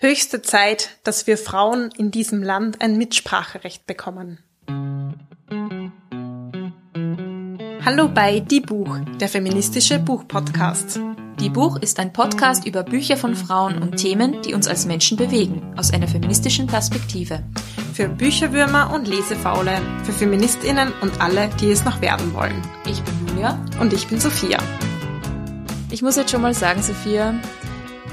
Höchste Zeit, dass wir Frauen in diesem Land ein Mitspracherecht bekommen. Hallo bei Die Buch, der feministische Buchpodcast. Die Buch ist ein Podcast über Bücher von Frauen und Themen, die uns als Menschen bewegen, aus einer feministischen Perspektive. Für Bücherwürmer und Lesefaule, für Feministinnen und alle, die es noch werden wollen. Ich bin Julia. Und ich bin Sophia. Ich muss jetzt schon mal sagen, Sophia,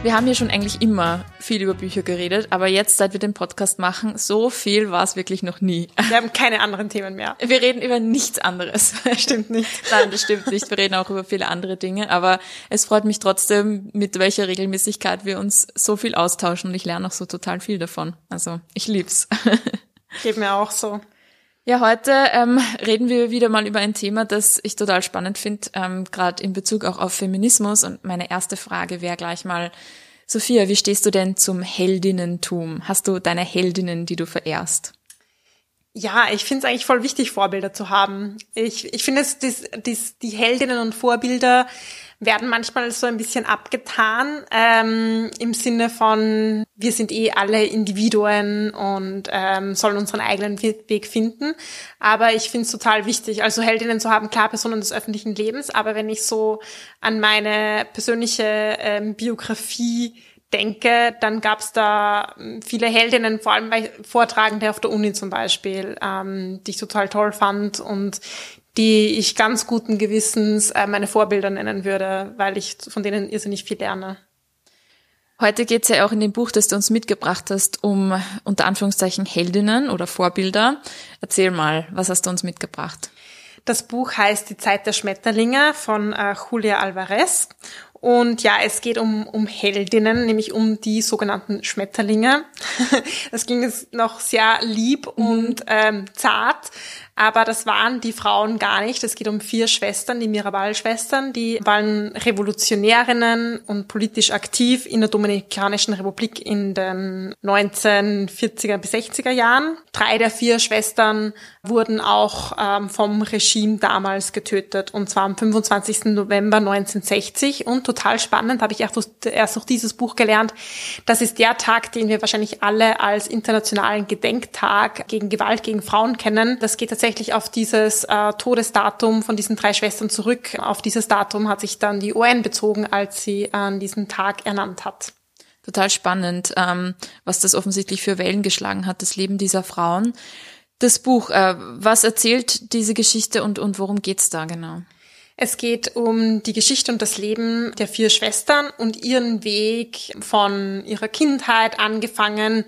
wir haben hier schon eigentlich immer viel über Bücher geredet, aber jetzt, seit wir den Podcast machen, so viel war es wirklich noch nie. Wir haben keine anderen Themen mehr. Wir reden über nichts anderes. Stimmt nicht. Nein, das stimmt nicht. Wir reden auch über viele andere Dinge, aber es freut mich trotzdem, mit welcher Regelmäßigkeit wir uns so viel austauschen und ich lerne auch so total viel davon. Also, ich lieb's. Geht mir auch so. Ja, heute ähm, reden wir wieder mal über ein Thema, das ich total spannend finde, ähm, gerade in Bezug auch auf Feminismus. Und meine erste Frage wäre gleich mal, Sophia, wie stehst du denn zum Heldinnentum? Hast du deine Heldinnen, die du verehrst? Ja, ich finde es eigentlich voll wichtig, Vorbilder zu haben. Ich, ich finde es, dies, dies, die Heldinnen und Vorbilder werden manchmal so ein bisschen abgetan ähm, im Sinne von, wir sind eh alle Individuen und ähm, sollen unseren eigenen Weg finden. Aber ich finde es total wichtig, also Heldinnen zu haben, klar Personen des öffentlichen Lebens, aber wenn ich so an meine persönliche ähm, Biografie denke, dann gab es da ähm, viele Heldinnen, vor allem bei Vortragende auf der Uni zum Beispiel, ähm, die ich total toll fand und die ich ganz guten Gewissens äh, meine Vorbilder nennen würde, weil ich von denen irrsinnig viel lerne. Heute geht es ja auch in dem Buch, das du uns mitgebracht hast, um unter Anführungszeichen Heldinnen oder Vorbilder. Erzähl mal, was hast du uns mitgebracht? Das Buch heißt Die Zeit der Schmetterlinge von äh, Julia Alvarez. Und ja, es geht um, um Heldinnen, nämlich um die sogenannten Schmetterlinge. Das ging jetzt noch sehr lieb mhm. und ähm, zart. Aber das waren die Frauen gar nicht. Es geht um vier Schwestern, die Mirabal-Schwestern. Die waren Revolutionärinnen und politisch aktiv in der Dominikanischen Republik in den 1940er bis 60er Jahren. Drei der vier Schwestern wurden auch ähm, vom Regime damals getötet. Und zwar am 25. November 1960. Und total spannend, habe ich erst durch, dieses Buch gelernt, das ist der Tag, den wir wahrscheinlich alle als internationalen Gedenktag gegen Gewalt gegen Frauen kennen. Das geht tatsächlich tatsächlich auf dieses äh, Todesdatum von diesen drei Schwestern zurück. Auf dieses Datum hat sich dann die UN bezogen, als sie an diesen Tag ernannt hat. Total spannend, ähm, was das offensichtlich für Wellen geschlagen hat, das Leben dieser Frauen. Das Buch, äh, was erzählt diese Geschichte und, und worum geht's da genau? Es geht um die Geschichte und das Leben der vier Schwestern und ihren Weg von ihrer Kindheit angefangen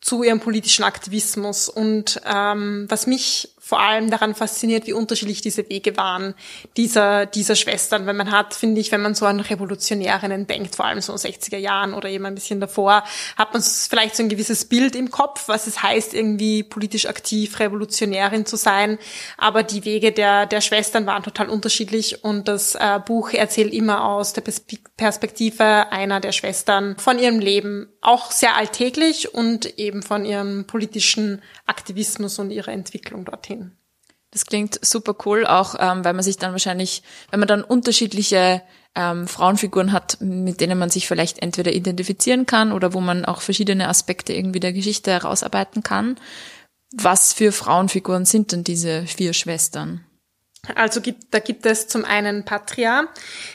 zu ihrem politischen Aktivismus. Und ähm, was mich vor allem daran fasziniert, wie unterschiedlich diese Wege waren, dieser, dieser Schwestern. Weil man hat, finde ich, wenn man so an Revolutionärinnen denkt, vor allem so 60er Jahren oder eben ein bisschen davor, hat man vielleicht so ein gewisses Bild im Kopf, was es heißt, irgendwie politisch aktiv Revolutionärin zu sein. Aber die Wege der, der Schwestern waren total unterschiedlich und das äh, Buch erzählt immer aus der Perspektive einer der Schwestern von ihrem Leben, auch sehr alltäglich und eben von ihrem politischen Aktivismus und ihrer Entwicklung dorthin. Das klingt super cool, auch ähm, weil man sich dann wahrscheinlich, wenn man dann unterschiedliche ähm, Frauenfiguren hat, mit denen man sich vielleicht entweder identifizieren kann oder wo man auch verschiedene Aspekte irgendwie der Geschichte herausarbeiten kann. Was für Frauenfiguren sind denn diese vier Schwestern? Also gibt, da gibt es zum einen Patria.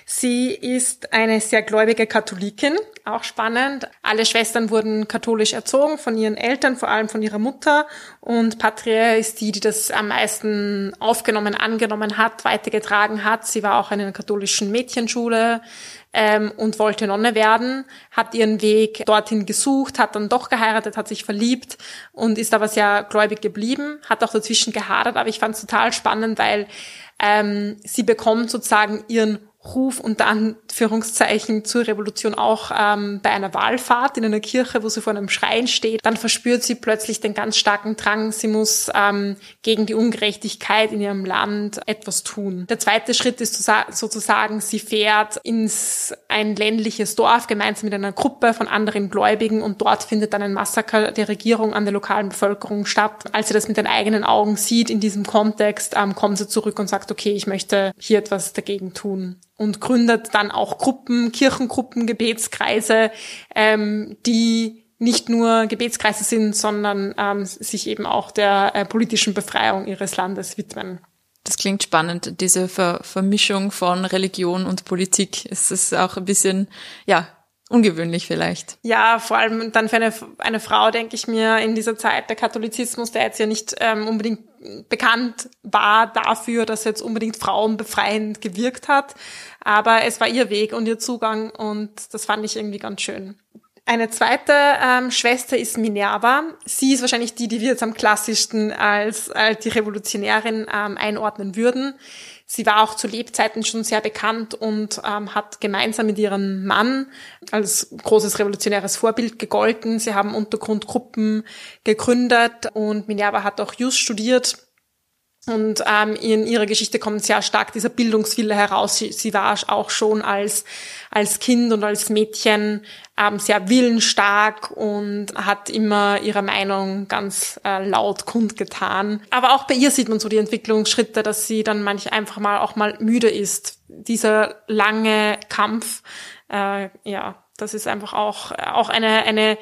Sie ist eine sehr gläubige Katholikin, auch spannend. Alle Schwestern wurden katholisch erzogen von ihren Eltern, vor allem von ihrer Mutter. Und Patria ist die, die das am meisten aufgenommen, angenommen hat, weitergetragen hat. Sie war auch in einer katholischen Mädchenschule ähm, und wollte Nonne werden, hat ihren Weg dorthin gesucht, hat dann doch geheiratet, hat sich verliebt und ist aber sehr gläubig geblieben, hat auch dazwischen gehadert, aber ich fand es total spannend, weil ähm, sie bekommt sozusagen ihren Ruf unter Anführungszeichen zur Revolution auch ähm, bei einer Wahlfahrt in einer Kirche, wo sie vor einem Schrein steht. Dann verspürt sie plötzlich den ganz starken Drang, sie muss ähm, gegen die Ungerechtigkeit in ihrem Land etwas tun. Der zweite Schritt ist sozusagen, sie fährt ins ein ländliches Dorf gemeinsam mit einer Gruppe von anderen Gläubigen und dort findet dann ein Massaker der Regierung an der lokalen Bevölkerung statt. Als sie das mit den eigenen Augen sieht in diesem Kontext, ähm, kommt sie zurück und sagt, okay, ich möchte hier etwas dagegen tun und gründet dann auch Gruppen, Kirchengruppen, Gebetskreise, ähm, die nicht nur Gebetskreise sind, sondern ähm, sich eben auch der äh, politischen Befreiung ihres Landes widmen. Das klingt spannend, diese Ver Vermischung von Religion und Politik. Es ist auch ein bisschen, ja, ungewöhnlich vielleicht. Ja, vor allem dann für eine, eine Frau, denke ich mir, in dieser Zeit der Katholizismus, der jetzt ja nicht ähm, unbedingt bekannt war dafür, dass jetzt unbedingt Frauen befreiend gewirkt hat. Aber es war ihr Weg und ihr Zugang und das fand ich irgendwie ganz schön. Eine zweite ähm, Schwester ist Minerva. Sie ist wahrscheinlich die, die wir jetzt am klassischsten als, als die Revolutionärin ähm, einordnen würden. Sie war auch zu Lebzeiten schon sehr bekannt und ähm, hat gemeinsam mit ihrem Mann als großes revolutionäres Vorbild gegolten. Sie haben Untergrundgruppen gegründet und Minerva hat auch Jus studiert und ähm, in ihrer Geschichte kommt sehr stark dieser Bildungswille heraus. Sie, sie war auch schon als, als Kind und als Mädchen ähm, sehr willensstark und hat immer ihre Meinung ganz äh, laut kundgetan. Aber auch bei ihr sieht man so die Entwicklungsschritte, dass sie dann manch einfach mal auch mal müde ist. Dieser lange Kampf, äh, ja, das ist einfach auch, auch eine, eine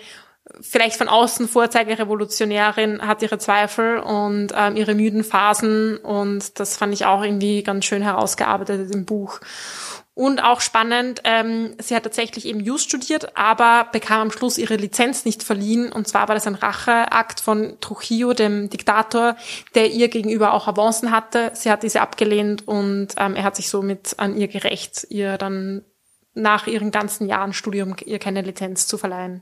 vielleicht von außen Vorzeigerevolutionärin, hat ihre Zweifel und ähm, ihre müden Phasen und das fand ich auch irgendwie ganz schön herausgearbeitet im Buch. Und auch spannend, ähm, sie hat tatsächlich eben Jus studiert, aber bekam am Schluss ihre Lizenz nicht verliehen. Und zwar war das ein Racheakt von Trujillo, dem Diktator, der ihr gegenüber auch Avancen hatte. Sie hat diese abgelehnt und ähm, er hat sich somit an ihr gerecht, ihr dann nach ihren ganzen Jahren Studium ihr keine Lizenz zu verleihen.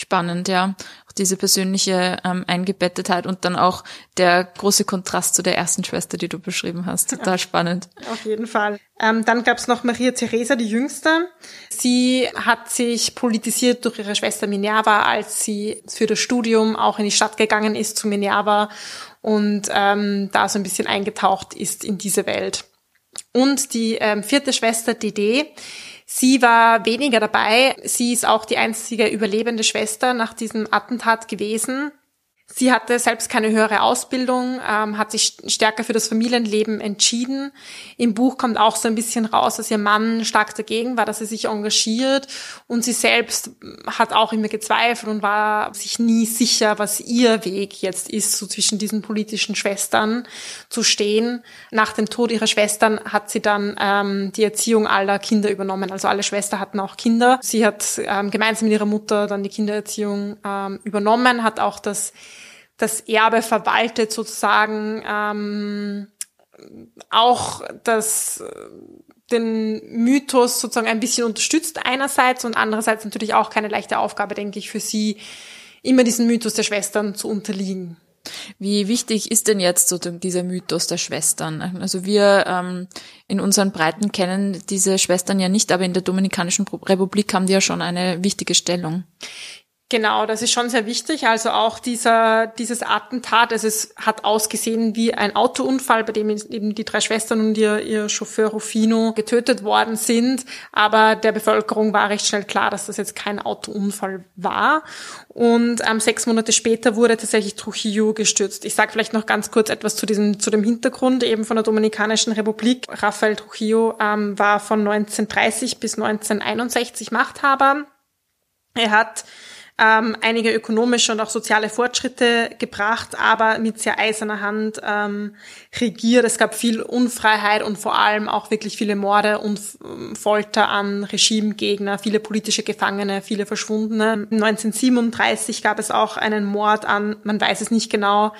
Spannend, ja. Auch diese persönliche ähm, Eingebettetheit und dann auch der große Kontrast zu der ersten Schwester, die du beschrieben hast. Total ja, spannend. Auf jeden Fall. Ähm, dann gab es noch Maria Theresa, die Jüngste. Sie hat sich politisiert durch ihre Schwester Minerva, als sie für das Studium auch in die Stadt gegangen ist zu Minerva und ähm, da so ein bisschen eingetaucht ist in diese Welt. Und die ähm, vierte Schwester, Dede, Sie war weniger dabei. Sie ist auch die einzige überlebende Schwester nach diesem Attentat gewesen. Sie hatte selbst keine höhere Ausbildung, ähm, hat sich stärker für das Familienleben entschieden. Im Buch kommt auch so ein bisschen raus, dass ihr Mann stark dagegen war, dass er sich engagiert und sie selbst hat auch immer gezweifelt und war sich nie sicher, was ihr Weg jetzt ist, so zwischen diesen politischen Schwestern zu stehen. Nach dem Tod ihrer Schwestern hat sie dann ähm, die Erziehung aller Kinder übernommen. Also alle Schwestern hatten auch Kinder. Sie hat ähm, gemeinsam mit ihrer Mutter dann die Kindererziehung ähm, übernommen, hat auch das das Erbe verwaltet sozusagen ähm, auch das den Mythos sozusagen ein bisschen unterstützt einerseits und andererseits natürlich auch keine leichte Aufgabe, denke ich, für sie, immer diesen Mythos der Schwestern zu unterliegen. Wie wichtig ist denn jetzt so dieser Mythos der Schwestern? Also wir ähm, in unseren Breiten kennen diese Schwestern ja nicht, aber in der Dominikanischen Republik haben die ja schon eine wichtige Stellung. Genau, das ist schon sehr wichtig. Also auch dieser, dieses Attentat, also es hat ausgesehen wie ein Autounfall, bei dem eben die drei Schwestern und ihr, ihr Chauffeur Rufino getötet worden sind. Aber der Bevölkerung war recht schnell klar, dass das jetzt kein Autounfall war. Und ähm, sechs Monate später wurde tatsächlich Trujillo gestürzt. Ich sage vielleicht noch ganz kurz etwas zu diesem, zu dem Hintergrund eben von der Dominikanischen Republik. Rafael Trujillo ähm, war von 1930 bis 1961 Machthaber. Er hat ähm, einige ökonomische und auch soziale Fortschritte gebracht, aber mit sehr eiserner Hand ähm, regiert. Es gab viel Unfreiheit und vor allem auch wirklich viele Morde und ähm, Folter an Regimegegner, viele politische Gefangene, viele Verschwundene. 1937 gab es auch einen Mord an, man weiß es nicht genau,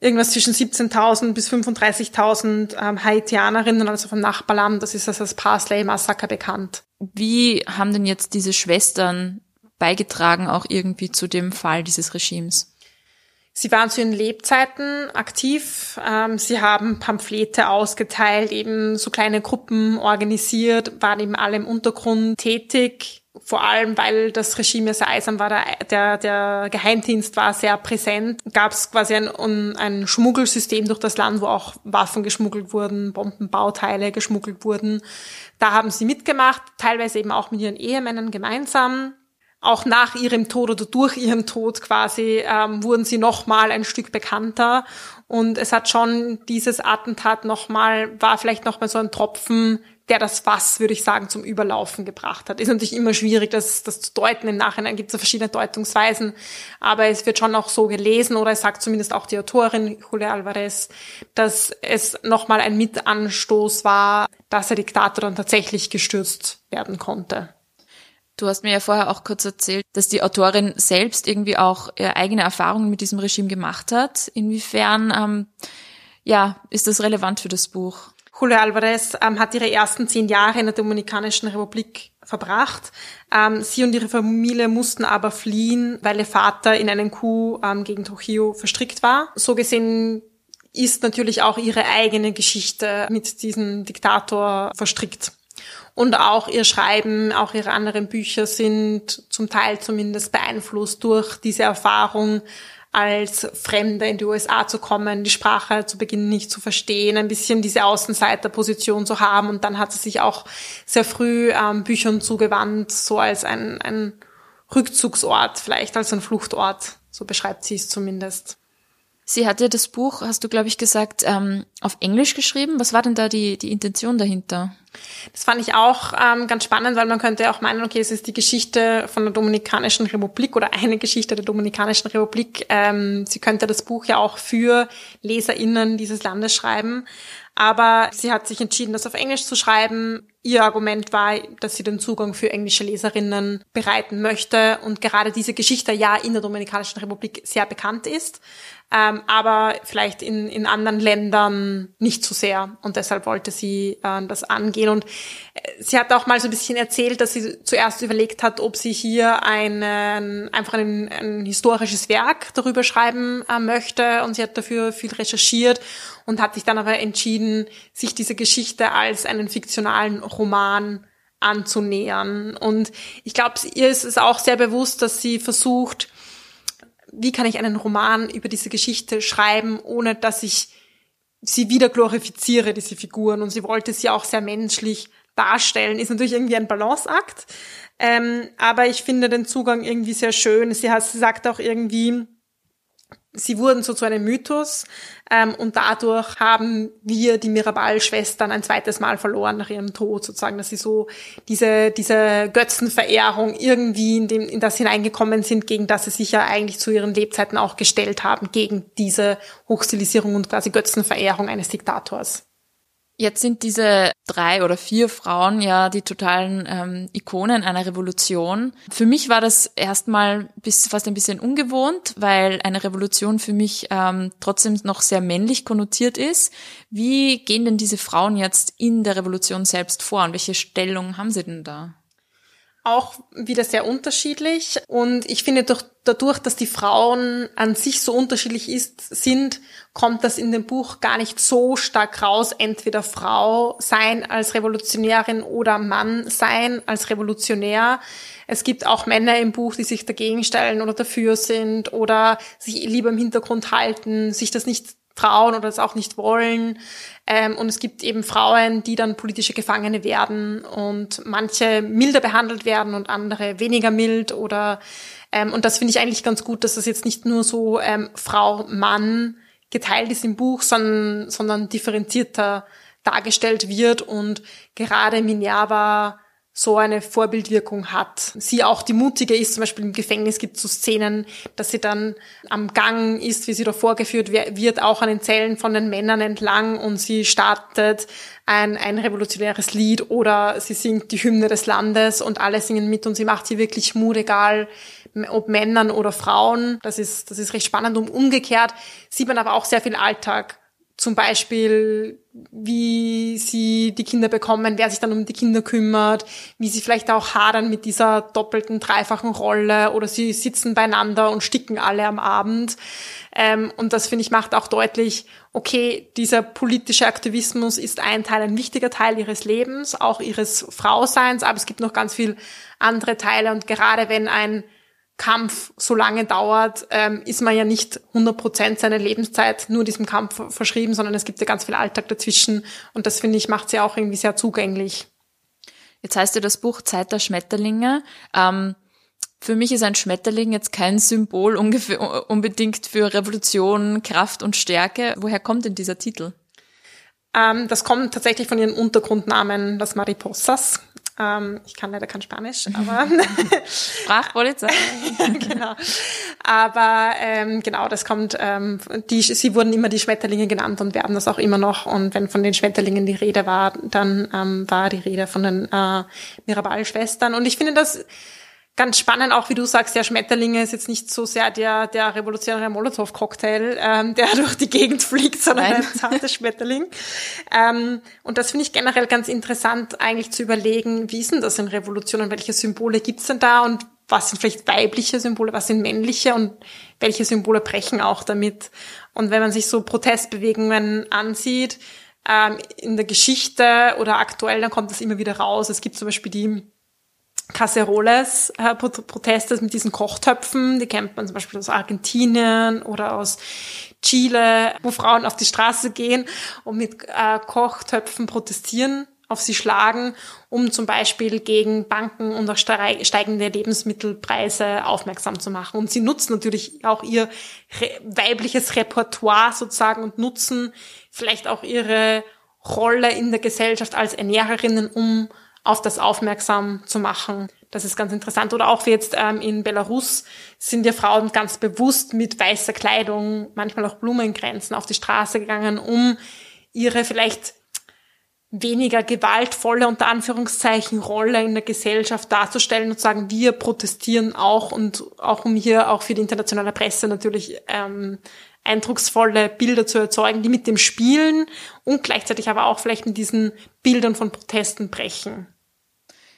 irgendwas zwischen 17.000 bis 35.000 ähm, Haitianerinnen, also vom Nachbarland. Das ist das Parsley-Massaker bekannt. Wie haben denn jetzt diese Schwestern beigetragen auch irgendwie zu dem Fall dieses Regimes? Sie waren zu ihren Lebzeiten aktiv. Ähm, sie haben Pamphlete ausgeteilt, eben so kleine Gruppen organisiert, waren eben alle im Untergrund tätig. Vor allem, weil das Regime sehr eisern war, der, der, Geheimdienst war sehr präsent, gab es quasi ein, ein Schmuggelsystem durch das Land, wo auch Waffen geschmuggelt wurden, Bombenbauteile geschmuggelt wurden. Da haben sie mitgemacht, teilweise eben auch mit ihren Ehemännern gemeinsam auch nach ihrem Tod oder durch ihren Tod quasi ähm, wurden sie nochmal ein Stück bekannter. Und es hat schon dieses Attentat nochmal, war vielleicht nochmal so ein Tropfen der das Fass, würde ich sagen, zum Überlaufen gebracht hat. Ist natürlich immer schwierig, das, das zu deuten. Im Nachhinein gibt es ja verschiedene Deutungsweisen, aber es wird schon auch so gelesen, oder es sagt zumindest auch die Autorin Julia Alvarez, dass es nochmal ein Mitanstoß war, dass der Diktator dann tatsächlich gestürzt werden konnte. Du hast mir ja vorher auch kurz erzählt, dass die Autorin selbst irgendwie auch eigene Erfahrungen mit diesem Regime gemacht hat. Inwiefern ähm, ja, ist das relevant für das Buch? Julio Alvarez ähm, hat ihre ersten zehn Jahre in der Dominikanischen Republik verbracht. Ähm, sie und ihre Familie mussten aber fliehen, weil ihr Vater in einen Coup ähm, gegen Trujillo verstrickt war. So gesehen ist natürlich auch ihre eigene Geschichte mit diesem Diktator verstrickt. Und auch ihr Schreiben, auch ihre anderen Bücher sind zum Teil zumindest beeinflusst durch diese Erfahrung, als Fremder in die USA zu kommen, die Sprache zu Beginn nicht zu verstehen, ein bisschen diese Außenseiterposition zu haben. Und dann hat sie sich auch sehr früh ähm, Büchern zugewandt, so als ein, ein Rückzugsort, vielleicht als ein Fluchtort. So beschreibt sie es zumindest. Sie hat ja das Buch, hast du, glaube ich, gesagt, ähm, auf Englisch geschrieben. Was war denn da die, die Intention dahinter? Das fand ich auch ähm, ganz spannend, weil man könnte auch meinen, okay, es ist die Geschichte von der Dominikanischen Republik oder eine Geschichte der Dominikanischen Republik. Ähm, sie könnte das Buch ja auch für LeserInnen dieses Landes schreiben. Aber sie hat sich entschieden, das auf Englisch zu schreiben. Ihr Argument war, dass sie den Zugang für englische Leserinnen bereiten möchte und gerade diese Geschichte ja in der Dominikanischen Republik sehr bekannt ist ähm, aber vielleicht in, in anderen Ländern nicht so sehr. Und deshalb wollte sie äh, das angehen. Und äh, sie hat auch mal so ein bisschen erzählt, dass sie zuerst überlegt hat, ob sie hier einen, einfach ein, ein historisches Werk darüber schreiben äh, möchte. Und sie hat dafür viel recherchiert und hat sich dann aber entschieden, sich diese Geschichte als einen fiktionalen Roman anzunähern. Und ich glaube, ihr ist es auch sehr bewusst, dass sie versucht, wie kann ich einen Roman über diese Geschichte schreiben, ohne dass ich sie wieder glorifiziere, diese Figuren. Und sie wollte sie auch sehr menschlich darstellen. Ist natürlich irgendwie ein Balanceakt. Ähm, aber ich finde den Zugang irgendwie sehr schön. Sie, hat, sie sagt auch irgendwie, sie wurden so zu einem Mythos ähm, und dadurch haben wir die Mirabal-Schwestern ein zweites Mal verloren nach ihrem Tod sozusagen, dass sie so diese diese Götzenverehrung irgendwie in dem in das hineingekommen sind, gegen das sie sich ja eigentlich zu ihren Lebzeiten auch gestellt haben, gegen diese Hochstilisierung und quasi Götzenverehrung eines Diktators. Jetzt sind diese drei oder vier Frauen ja die totalen ähm, Ikonen einer Revolution. Für mich war das erstmal bis, fast ein bisschen ungewohnt, weil eine Revolution für mich ähm, trotzdem noch sehr männlich konnotiert ist. Wie gehen denn diese Frauen jetzt in der Revolution selbst vor und welche Stellung haben sie denn da? Auch wieder sehr unterschiedlich. Und ich finde, durch, dadurch, dass die Frauen an sich so unterschiedlich ist, sind, kommt das in dem Buch gar nicht so stark raus, entweder Frau sein als Revolutionärin oder Mann sein als Revolutionär. Es gibt auch Männer im Buch, die sich dagegen stellen oder dafür sind oder sich lieber im Hintergrund halten, sich das nicht trauen oder es auch nicht wollen. Ähm, und es gibt eben Frauen, die dann politische Gefangene werden und manche milder behandelt werden und andere weniger mild oder ähm, und das finde ich eigentlich ganz gut, dass das jetzt nicht nur so ähm, Frau, Mann geteilt ist im Buch, sondern, sondern differenzierter dargestellt wird und gerade Minerva so eine Vorbildwirkung hat. Sie auch die Mutige ist, zum Beispiel im Gefängnis gibt es so Szenen, dass sie dann am Gang ist, wie sie da vorgeführt wird, auch an den Zellen von den Männern entlang und sie startet ein, ein revolutionäres Lied oder sie singt die Hymne des Landes und alle singen mit und sie macht sie wirklich Mut, egal ob Männern oder Frauen. Das ist, das ist recht spannend und umgekehrt sieht man aber auch sehr viel Alltag zum Beispiel, wie sie die Kinder bekommen, wer sich dann um die Kinder kümmert, wie sie vielleicht auch hadern mit dieser doppelten, dreifachen Rolle oder sie sitzen beieinander und sticken alle am Abend. Ähm, und das, finde ich, macht auch deutlich, okay, dieser politische Aktivismus ist ein Teil, ein wichtiger Teil ihres Lebens, auch ihres Frauseins, aber es gibt noch ganz viel andere Teile und gerade wenn ein Kampf so lange dauert, ähm, ist man ja nicht 100 Prozent seiner Lebenszeit nur diesem Kampf verschrieben, sondern es gibt ja ganz viel Alltag dazwischen und das finde ich macht sie auch irgendwie sehr zugänglich. Jetzt heißt ja das Buch Zeit der Schmetterlinge. Ähm, für mich ist ein Schmetterling jetzt kein Symbol ungefähr, unbedingt für Revolution, Kraft und Stärke. Woher kommt denn dieser Titel? Ähm, das kommt tatsächlich von ihren Untergrundnamen, das Mariposas. Ähm, ich kann leider kein Spanisch, aber Sprachpolizei. genau. Aber ähm, genau, das kommt. Ähm, die, sie wurden immer die Schmetterlinge genannt und werden das auch immer noch. Und wenn von den Schmetterlingen die Rede war, dann ähm, war die Rede von den äh, Mirabal-Schwestern. Und ich finde das ganz spannend, auch wie du sagst, der Schmetterlinge ist jetzt nicht so sehr der, der revolutionäre Molotow-Cocktail, ähm, der durch die Gegend fliegt, sondern Nein. ein zarter Schmetterling. Ähm, und das finde ich generell ganz interessant, eigentlich zu überlegen, wie ist denn das in Revolutionen, welche Symbole gibt's denn da und was sind vielleicht weibliche Symbole, was sind männliche und welche Symbole brechen auch damit. Und wenn man sich so Protestbewegungen ansieht, ähm, in der Geschichte oder aktuell, dann kommt das immer wieder raus. Es gibt zum Beispiel die Caceroles äh, Proteste mit diesen Kochtöpfen, die kennt man zum Beispiel aus Argentinien oder aus Chile, wo Frauen auf die Straße gehen und mit äh, Kochtöpfen protestieren, auf sie schlagen, um zum Beispiel gegen Banken und auch steigende Lebensmittelpreise aufmerksam zu machen. Und sie nutzen natürlich auch ihr weibliches Repertoire sozusagen und nutzen vielleicht auch ihre Rolle in der Gesellschaft als Ernährerinnen, um auf das aufmerksam zu machen. Das ist ganz interessant. Oder auch jetzt ähm, in Belarus sind ja Frauen ganz bewusst mit weißer Kleidung, manchmal auch Blumengrenzen auf die Straße gegangen, um ihre vielleicht weniger gewaltvolle, unter Anführungszeichen, Rolle in der Gesellschaft darzustellen und sagen, wir protestieren auch und auch um hier auch für die internationale Presse natürlich ähm, eindrucksvolle Bilder zu erzeugen, die mit dem spielen und gleichzeitig aber auch vielleicht mit diesen Bildern von Protesten brechen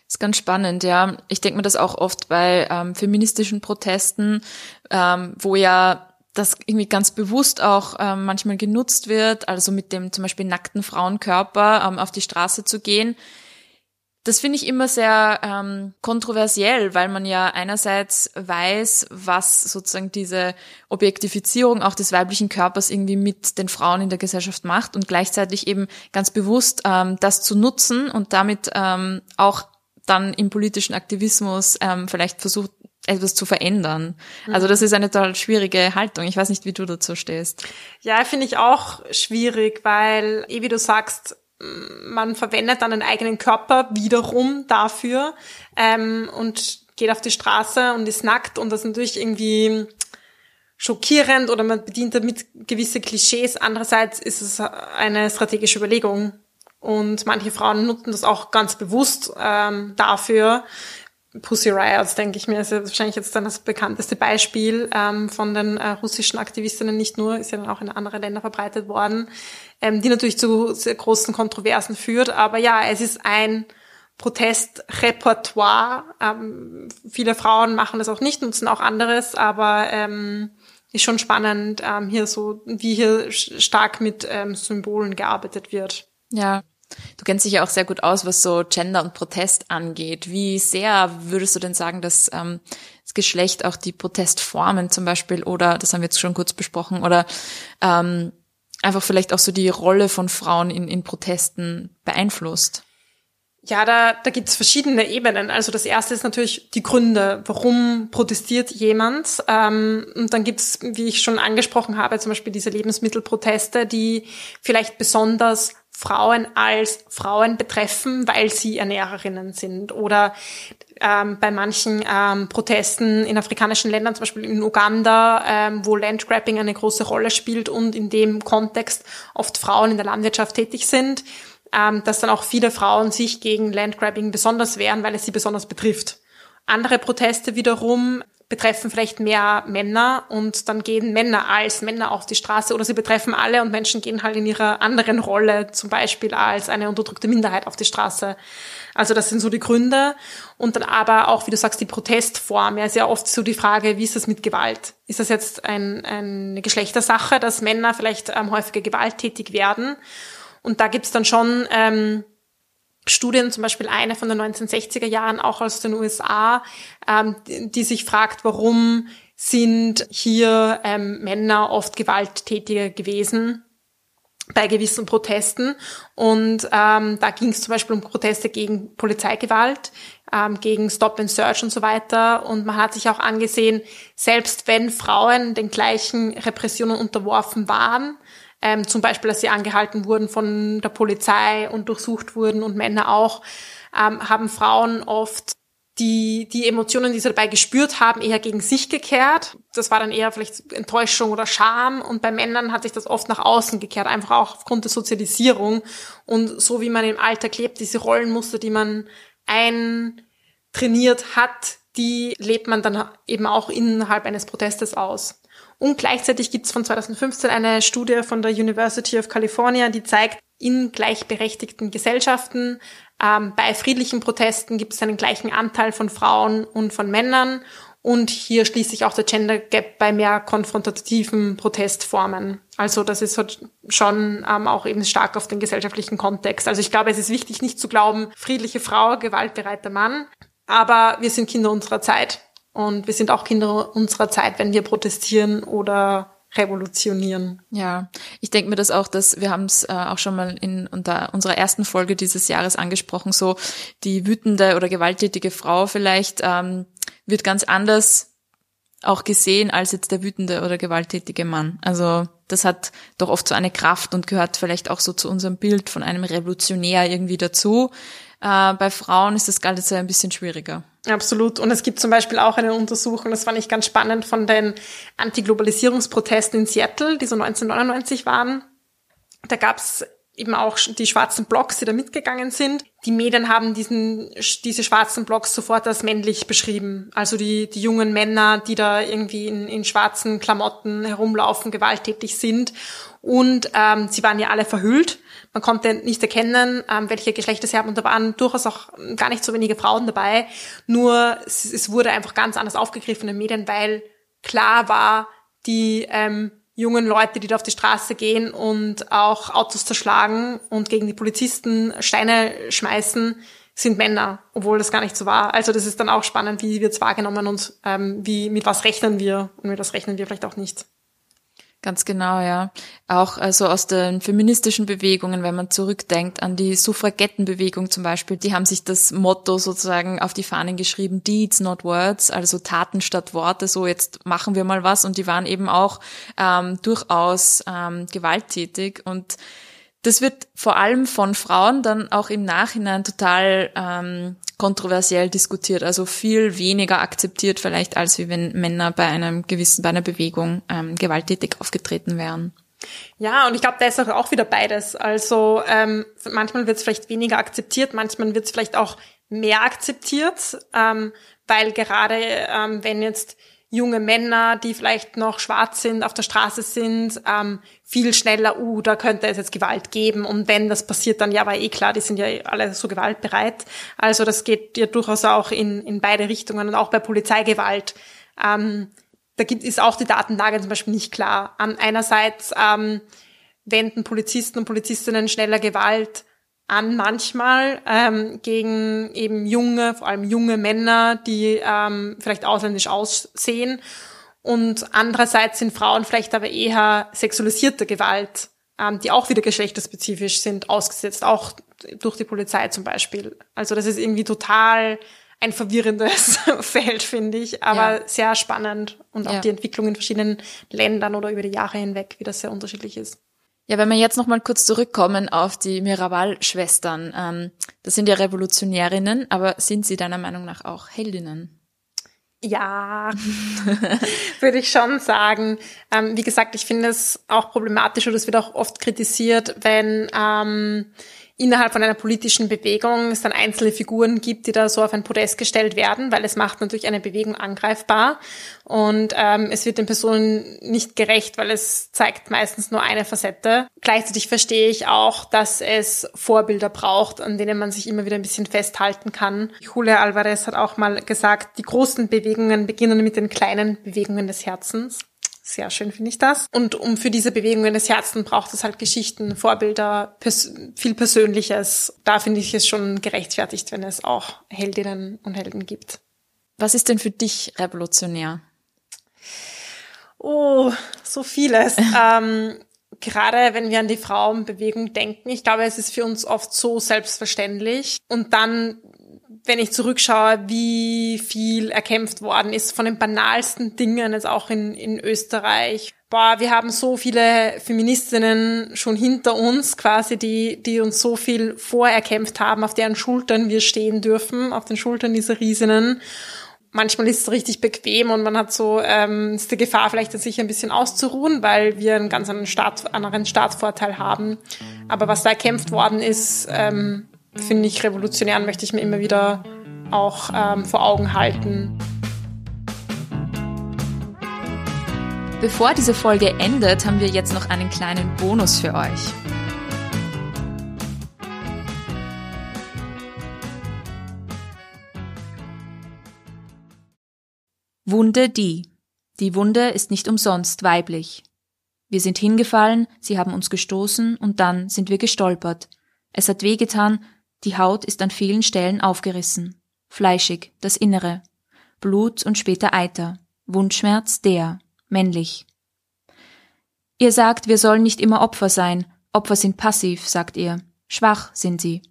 ist ganz spannend, ja. Ich denke mir das auch oft bei ähm, feministischen Protesten, ähm, wo ja das irgendwie ganz bewusst auch ähm, manchmal genutzt wird, also mit dem zum Beispiel nackten Frauenkörper ähm, auf die Straße zu gehen. Das finde ich immer sehr ähm, kontroversiell, weil man ja einerseits weiß, was sozusagen diese Objektifizierung auch des weiblichen Körpers irgendwie mit den Frauen in der Gesellschaft macht und gleichzeitig eben ganz bewusst ähm, das zu nutzen und damit ähm, auch dann im politischen Aktivismus ähm, vielleicht versucht, etwas zu verändern. Mhm. Also das ist eine total schwierige Haltung. Ich weiß nicht, wie du dazu stehst. Ja, finde ich auch schwierig, weil, eh wie du sagst, man verwendet dann den eigenen Körper wiederum dafür ähm, und geht auf die Straße und ist nackt und das ist natürlich irgendwie schockierend oder man bedient damit gewisse Klischees. Andererseits ist es eine strategische Überlegung, und manche Frauen nutzen das auch ganz bewusst ähm, dafür. Pussy Riots, denke ich mir, ist ja wahrscheinlich jetzt dann das bekannteste Beispiel ähm, von den äh, russischen Aktivistinnen, nicht nur, ist ja dann auch in andere Länder verbreitet worden, ähm, die natürlich zu sehr großen Kontroversen führt. Aber ja, es ist ein Protestrepertoire. Ähm, viele Frauen machen das auch nicht, nutzen auch anderes, aber ähm, ist schon spannend, ähm, hier so, wie hier stark mit ähm, Symbolen gearbeitet wird. Ja. Du kennst dich ja auch sehr gut aus, was so Gender und Protest angeht. Wie sehr würdest du denn sagen, dass ähm, das Geschlecht auch die Protestformen zum Beispiel oder, das haben wir jetzt schon kurz besprochen, oder ähm, einfach vielleicht auch so die Rolle von Frauen in, in Protesten beeinflusst? Ja, da, da gibt's verschiedene Ebenen. Also das erste ist natürlich die Gründe, warum protestiert jemand. Ähm, und dann gibt's, wie ich schon angesprochen habe, zum Beispiel diese Lebensmittelproteste, die vielleicht besonders Frauen als Frauen betreffen, weil sie Ernährerinnen sind. Oder ähm, bei manchen ähm, Protesten in afrikanischen Ländern, zum Beispiel in Uganda, ähm, wo Landgrabbing eine große Rolle spielt und in dem Kontext oft Frauen in der Landwirtschaft tätig sind, ähm, dass dann auch viele Frauen sich gegen Landgrabbing besonders wehren, weil es sie besonders betrifft. Andere Proteste wiederum betreffen vielleicht mehr Männer und dann gehen Männer als Männer auf die Straße oder sie betreffen alle und Menschen gehen halt in ihrer anderen Rolle, zum Beispiel als eine unterdrückte Minderheit auf die Straße. Also das sind so die Gründe. Und dann aber auch, wie du sagst, die Protestform. Ja, ist ja oft so die Frage, wie ist das mit Gewalt? Ist das jetzt ein, eine Geschlechtersache, dass Männer vielleicht ähm, häufiger gewalttätig werden? Und da gibt's dann schon ähm, Studien, zum Beispiel eine von den 1960er Jahren, auch aus den USA, ähm, die sich fragt, warum sind hier ähm, Männer oft gewalttätiger gewesen bei gewissen Protesten. Und ähm, da ging es zum Beispiel um Proteste gegen Polizeigewalt, ähm, gegen Stop and Search und so weiter. Und man hat sich auch angesehen, selbst wenn Frauen den gleichen Repressionen unterworfen waren, ähm, zum Beispiel, dass sie angehalten wurden von der Polizei und durchsucht wurden und Männer auch, ähm, haben Frauen oft die, die Emotionen, die sie dabei gespürt haben, eher gegen sich gekehrt. Das war dann eher vielleicht Enttäuschung oder Scham. Und bei Männern hat sich das oft nach außen gekehrt, einfach auch aufgrund der Sozialisierung. Und so wie man im Alter klebt, diese Rollenmuster, die man eintrainiert hat, die lebt man dann eben auch innerhalb eines Protestes aus. Und gleichzeitig gibt es von 2015 eine Studie von der University of California, die zeigt, in gleichberechtigten Gesellschaften ähm, bei friedlichen Protesten gibt es einen gleichen Anteil von Frauen und von Männern. Und hier schließt sich auch der Gender Gap bei mehr konfrontativen Protestformen. Also das ist halt schon ähm, auch eben stark auf den gesellschaftlichen Kontext. Also ich glaube, es ist wichtig, nicht zu glauben, friedliche Frau, gewaltbereiter Mann. Aber wir sind Kinder unserer Zeit. Und wir sind auch Kinder unserer Zeit, wenn wir protestieren oder revolutionieren. Ja, ich denke mir das auch, dass wir haben es äh, auch schon mal in unter unserer ersten Folge dieses Jahres angesprochen, so die wütende oder gewalttätige Frau vielleicht ähm, wird ganz anders auch gesehen als jetzt der wütende oder gewalttätige Mann. Also das hat doch oft so eine Kraft und gehört vielleicht auch so zu unserem Bild von einem Revolutionär irgendwie dazu. Äh, bei Frauen ist das Ganze ein bisschen schwieriger. Absolut. Und es gibt zum Beispiel auch eine Untersuchung, das fand ich ganz spannend, von den Antiglobalisierungsprotesten in Seattle, die so 1999 waren. Da gab's eben auch die schwarzen Blocks, die da mitgegangen sind. Die Medien haben diesen, diese schwarzen Blocks sofort als männlich beschrieben. Also die, die jungen Männer, die da irgendwie in, in schwarzen Klamotten herumlaufen, gewalttätig sind. Und ähm, sie waren ja alle verhüllt. Man konnte nicht erkennen, ähm, welche Geschlechter sie haben. Und da waren durchaus auch gar nicht so wenige Frauen dabei. Nur es, es wurde einfach ganz anders aufgegriffen in den Medien, weil klar war, die ähm, jungen Leute, die da auf die Straße gehen und auch Autos zerschlagen und gegen die Polizisten Steine schmeißen, sind Männer, obwohl das gar nicht so war. Also das ist dann auch spannend, wie wird es wahrgenommen und ähm, wie mit was rechnen wir und mit was rechnen wir vielleicht auch nicht. Ganz genau, ja. Auch also aus den feministischen Bewegungen, wenn man zurückdenkt an die Suffragettenbewegung zum Beispiel, die haben sich das Motto sozusagen auf die Fahnen geschrieben, Deeds, not Words, also Taten statt Worte, so jetzt machen wir mal was. Und die waren eben auch ähm, durchaus ähm, gewalttätig und das wird vor allem von Frauen dann auch im Nachhinein total ähm, kontroversiell diskutiert, also viel weniger akzeptiert vielleicht, als wie wenn Männer bei einem gewissen, bei einer Bewegung ähm, gewalttätig aufgetreten wären. Ja, und ich glaube, da ist auch wieder beides. Also ähm, manchmal wird es vielleicht weniger akzeptiert, manchmal wird es vielleicht auch mehr akzeptiert, ähm, weil gerade ähm, wenn jetzt junge Männer, die vielleicht noch schwarz sind, auf der Straße sind, ähm, viel schneller, uh, da könnte es jetzt Gewalt geben. Und wenn das passiert, dann ja, war eh klar, die sind ja alle so gewaltbereit. Also das geht ja durchaus auch in, in beide Richtungen und auch bei Polizeigewalt. Ähm, da gibt ist auch die Datenlage zum Beispiel nicht klar. Um, einerseits ähm, wenden Polizisten und Polizistinnen schneller Gewalt an manchmal ähm, gegen eben junge, vor allem junge Männer, die ähm, vielleicht ausländisch aussehen. Und andererseits sind Frauen vielleicht aber eher sexualisierte Gewalt, ähm, die auch wieder geschlechterspezifisch sind, ausgesetzt, auch durch die Polizei zum Beispiel. Also das ist irgendwie total ein verwirrendes Feld, finde ich, aber ja. sehr spannend und auch ja. die Entwicklung in verschiedenen Ländern oder über die Jahre hinweg, wie das sehr unterschiedlich ist. Ja, wenn wir jetzt noch mal kurz zurückkommen auf die Miraval-Schwestern. Ähm, das sind ja Revolutionärinnen, aber sind sie deiner Meinung nach auch Heldinnen? Ja, würde ich schon sagen. Ähm, wie gesagt, ich finde es auch problematisch oder es wird auch oft kritisiert, wenn ähm, innerhalb von einer politischen Bewegung es dann einzelne Figuren gibt, die da so auf ein Podest gestellt werden, weil es macht natürlich eine Bewegung angreifbar und ähm, es wird den Personen nicht gerecht, weil es zeigt meistens nur eine Facette. Gleichzeitig verstehe ich auch, dass es Vorbilder braucht, an denen man sich immer wieder ein bisschen festhalten kann. Julia Alvarez hat auch mal gesagt, die großen Bewegungen beginnen mit den kleinen Bewegungen des Herzens. Sehr schön finde ich das. Und um für diese Bewegungen des Herzens braucht es halt Geschichten, Vorbilder, pers viel Persönliches. Da finde ich es schon gerechtfertigt, wenn es auch Heldinnen und Helden gibt. Was ist denn für dich revolutionär? Oh, so vieles. ähm, gerade wenn wir an die Frauenbewegung denken, ich glaube, es ist für uns oft so selbstverständlich. Und dann wenn ich zurückschaue, wie viel erkämpft worden ist von den banalsten Dingen, jetzt auch in, in Österreich. Boah, wir haben so viele Feministinnen schon hinter uns quasi, die, die uns so viel vorerkämpft haben, auf deren Schultern wir stehen dürfen, auf den Schultern dieser Riesinnen. Manchmal ist es richtig bequem und man hat so ähm, ist die Gefahr vielleicht, sich ein bisschen auszuruhen, weil wir einen ganz anderen, Start, anderen Startvorteil haben. Aber was da erkämpft worden ist, ähm, finde ich revolutionär und möchte ich mir immer wieder auch ähm, vor Augen halten. Bevor diese Folge endet, haben wir jetzt noch einen kleinen Bonus für euch. Wunde die. Die Wunde ist nicht umsonst weiblich. Wir sind hingefallen, sie haben uns gestoßen und dann sind wir gestolpert. Es hat wehgetan, die Haut ist an vielen Stellen aufgerissen. Fleischig, das Innere. Blut und später Eiter. Wundschmerz der, männlich. Ihr sagt, wir sollen nicht immer Opfer sein. Opfer sind passiv, sagt ihr. Schwach sind sie.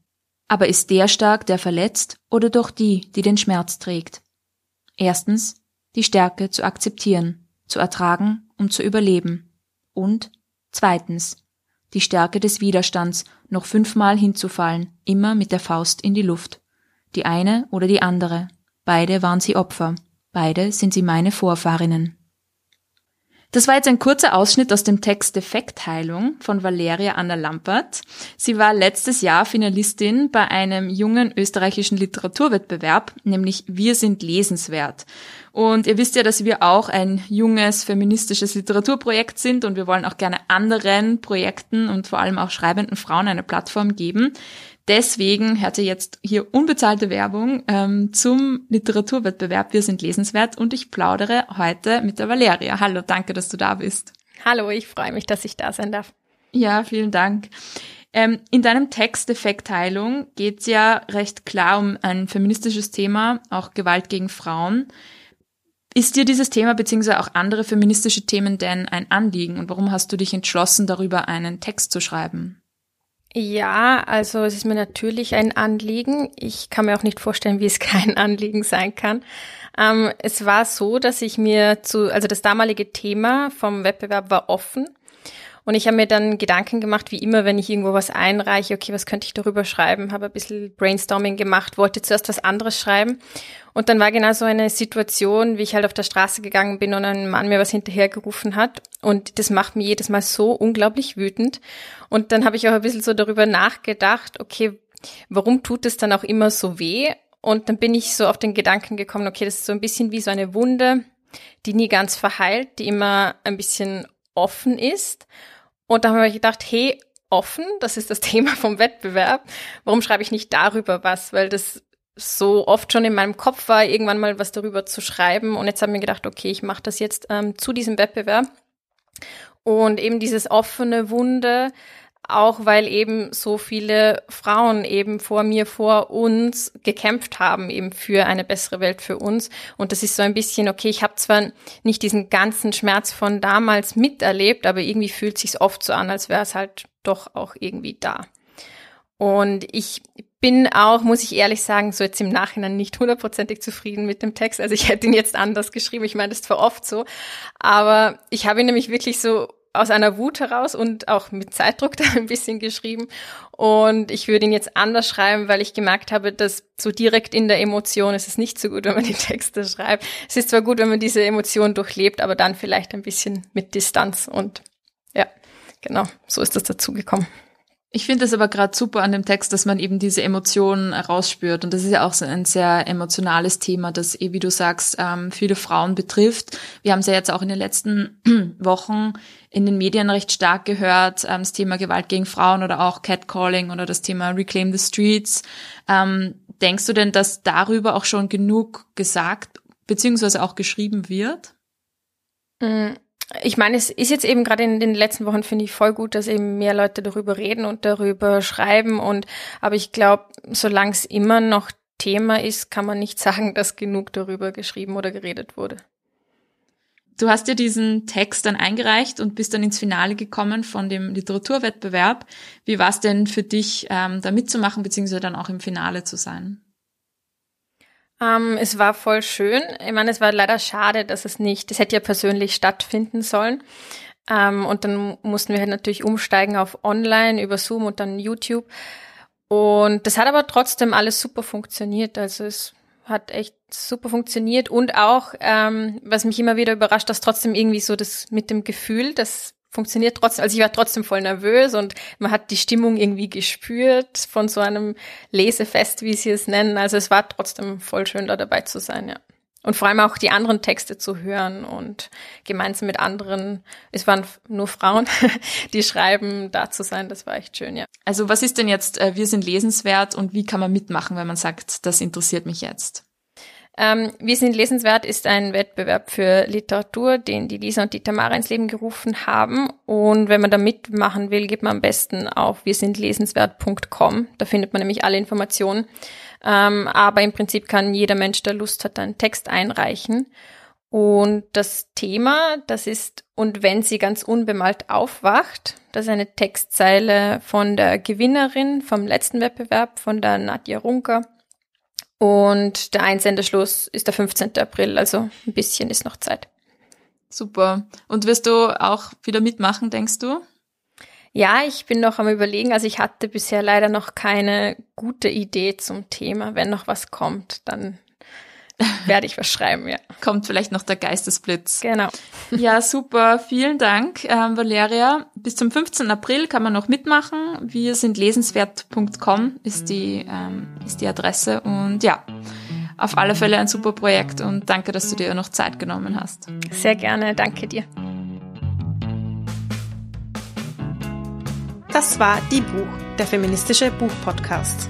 Aber ist der stark, der verletzt, oder doch die, die den Schmerz trägt? Erstens, die Stärke zu akzeptieren, zu ertragen, um zu überleben. Und zweitens, die Stärke des Widerstands, noch fünfmal hinzufallen, immer mit der Faust in die Luft. Die eine oder die andere. Beide waren sie Opfer. Beide sind sie meine Vorfahrinnen. Das war jetzt ein kurzer Ausschnitt aus dem Text Defektheilung von Valeria Anna Lampert. Sie war letztes Jahr Finalistin bei einem jungen österreichischen Literaturwettbewerb, nämlich Wir sind lesenswert. Und ihr wisst ja, dass wir auch ein junges feministisches Literaturprojekt sind und wir wollen auch gerne anderen Projekten und vor allem auch schreibenden Frauen eine Plattform geben. Deswegen hört ihr jetzt hier unbezahlte Werbung ähm, zum Literaturwettbewerb Wir sind lesenswert und ich plaudere heute mit der Valeria. Hallo, danke, dass du da bist. Hallo, ich freue mich, dass ich da sein darf. Ja, vielen Dank. Ähm, in deinem Text Effektheilung geht es ja recht klar um ein feministisches Thema, auch Gewalt gegen Frauen. Ist dir dieses Thema beziehungsweise auch andere feministische Themen denn ein Anliegen und warum hast du dich entschlossen, darüber einen Text zu schreiben? Ja, also es ist mir natürlich ein Anliegen. Ich kann mir auch nicht vorstellen, wie es kein Anliegen sein kann. Ähm, es war so, dass ich mir zu, also das damalige Thema vom Wettbewerb war offen und ich habe mir dann Gedanken gemacht, wie immer, wenn ich irgendwo was einreiche, okay, was könnte ich darüber schreiben? Habe ein bisschen Brainstorming gemacht, wollte zuerst was anderes schreiben. Und dann war genau so eine Situation, wie ich halt auf der Straße gegangen bin und ein Mann mir was hinterhergerufen hat. Und das macht mich jedes Mal so unglaublich wütend. Und dann habe ich auch ein bisschen so darüber nachgedacht, okay, warum tut es dann auch immer so weh? Und dann bin ich so auf den Gedanken gekommen, okay, das ist so ein bisschen wie so eine Wunde, die nie ganz verheilt, die immer ein bisschen offen ist. Und da habe ich gedacht, hey, offen, das ist das Thema vom Wettbewerb. Warum schreibe ich nicht darüber was? Weil das so oft schon in meinem Kopf war, irgendwann mal was darüber zu schreiben. Und jetzt habe ich mir gedacht, okay, ich mache das jetzt ähm, zu diesem Wettbewerb. Und eben dieses offene Wunde auch weil eben so viele Frauen eben vor mir, vor uns gekämpft haben, eben für eine bessere Welt für uns. Und das ist so ein bisschen, okay, ich habe zwar nicht diesen ganzen Schmerz von damals miterlebt, aber irgendwie fühlt sich oft so an, als wäre es halt doch auch irgendwie da. Und ich bin auch, muss ich ehrlich sagen, so jetzt im Nachhinein nicht hundertprozentig zufrieden mit dem Text. Also ich hätte ihn jetzt anders geschrieben. Ich meine, das ist zwar oft so, aber ich habe ihn nämlich wirklich so aus einer Wut heraus und auch mit Zeitdruck da ein bisschen geschrieben. Und ich würde ihn jetzt anders schreiben, weil ich gemerkt habe, dass so direkt in der Emotion ist es nicht so gut, wenn man die Texte schreibt. Es ist zwar gut, wenn man diese Emotion durchlebt, aber dann vielleicht ein bisschen mit Distanz. Und ja, genau, so ist das dazu gekommen. Ich finde es aber gerade super an dem Text, dass man eben diese Emotionen rausspürt. Und das ist ja auch so ein sehr emotionales Thema, das, eh, wie du sagst, ähm, viele Frauen betrifft. Wir haben es ja jetzt auch in den letzten Wochen in den Medien recht stark gehört, ähm, das Thema Gewalt gegen Frauen oder auch Catcalling oder das Thema Reclaim the Streets. Ähm, denkst du denn, dass darüber auch schon genug gesagt beziehungsweise auch geschrieben wird? Mm, ich meine, es ist jetzt eben gerade in den letzten Wochen finde ich voll gut, dass eben mehr Leute darüber reden und darüber schreiben und aber ich glaube, solange es immer noch Thema ist, kann man nicht sagen, dass genug darüber geschrieben oder geredet wurde. Du hast ja diesen Text dann eingereicht und bist dann ins Finale gekommen von dem Literaturwettbewerb. Wie war es denn für dich, ähm, da mitzumachen, beziehungsweise dann auch im Finale zu sein? Ähm, es war voll schön. Ich meine, es war leider schade, dass es nicht, es hätte ja persönlich stattfinden sollen. Ähm, und dann mussten wir halt natürlich umsteigen auf online über Zoom und dann YouTube. Und das hat aber trotzdem alles super funktioniert. Also es hat echt super funktioniert und auch, ähm, was mich immer wieder überrascht, dass trotzdem irgendwie so das mit dem Gefühl, das funktioniert trotzdem. Also ich war trotzdem voll nervös und man hat die Stimmung irgendwie gespürt von so einem Lesefest, wie sie es nennen. Also es war trotzdem voll schön, da dabei zu sein, ja. Und vor allem auch die anderen Texte zu hören und gemeinsam mit anderen, es waren nur Frauen, die schreiben, da zu sein, das war echt schön, ja. Also was ist denn jetzt, äh, wir sind lesenswert und wie kann man mitmachen, wenn man sagt, das interessiert mich jetzt? Ähm, Wir sind lesenswert ist ein Wettbewerb für Literatur, den die Lisa und die Tamara ins Leben gerufen haben. Und wenn man da mitmachen will, geht man am besten auf wir sind lesenswert.com. Da findet man nämlich alle Informationen. Ähm, aber im Prinzip kann jeder Mensch, der Lust hat, einen Text einreichen. Und das Thema, das ist, und wenn sie ganz unbemalt aufwacht, das ist eine Textzeile von der Gewinnerin vom letzten Wettbewerb, von der Nadja Runker. Und der Einsendeschluss ist der 15. April, also ein bisschen ist noch Zeit. Super. Und wirst du auch wieder mitmachen, denkst du? Ja, ich bin noch am überlegen. Also ich hatte bisher leider noch keine gute Idee zum Thema. Wenn noch was kommt, dann werde ich was schreiben, ja. Kommt vielleicht noch der Geistesblitz. Genau. Ja, super. Vielen Dank, ähm, Valeria. Bis zum 15. April kann man noch mitmachen. Wir sind lesenswert.com ist die, ähm, ist die Adresse. Und ja, auf alle Fälle ein super Projekt und danke, dass du dir noch Zeit genommen hast. Sehr gerne. Danke dir. Das war Die Buch, der feministische Buchpodcast.